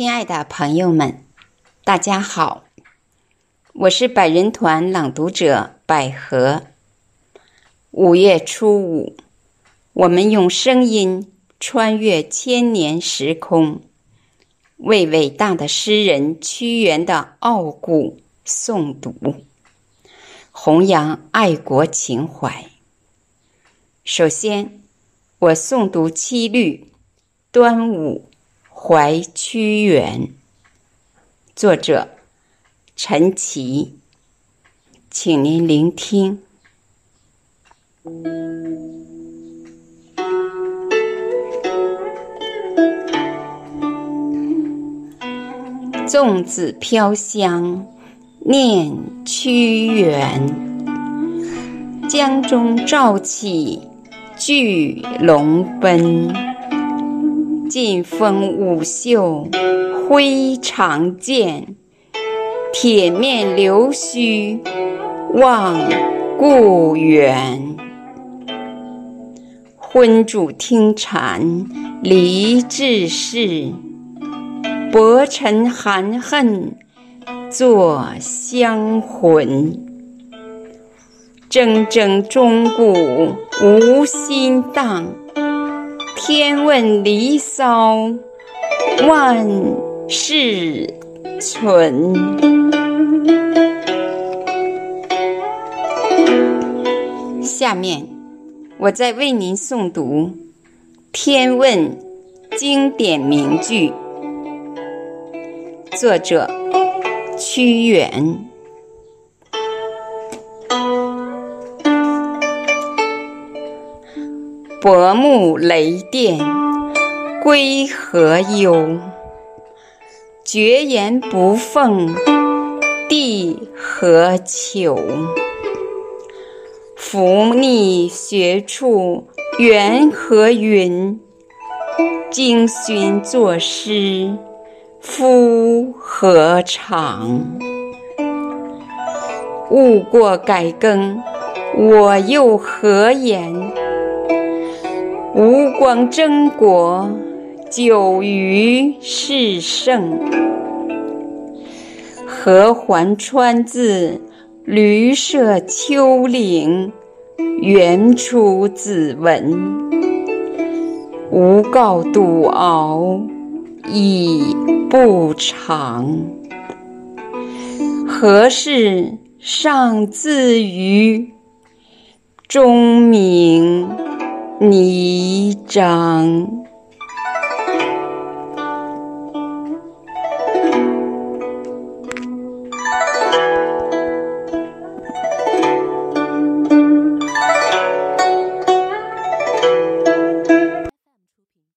亲爱的朋友们，大家好，我是百人团朗读者百合。五月初五，我们用声音穿越千年时空，为伟大的诗人屈原的傲骨诵读，弘扬爱国情怀。首先，我诵读七律《端午》。怀屈原，作者陈琦，请您聆听。粽子飘香，念屈原。江中照起巨龙奔。劲风舞袖挥长剑，铁面留须望故园。昏主听禅离志士，薄尘含恨作香魂。铮铮钟鼓无心荡。天问离骚万事存。下面，我再为您诵读《天问》经典名句，作者屈原。薄暮雷电归何忧？绝言不奉地何求？伏逆学处缘何云？经勋作诗夫何长？误过改更，我又何言？吴光争国，久于世圣。何还川自驴舍丘陵，原出子文。吾告笃敖已不长。何事尚自于钟鸣？泥章。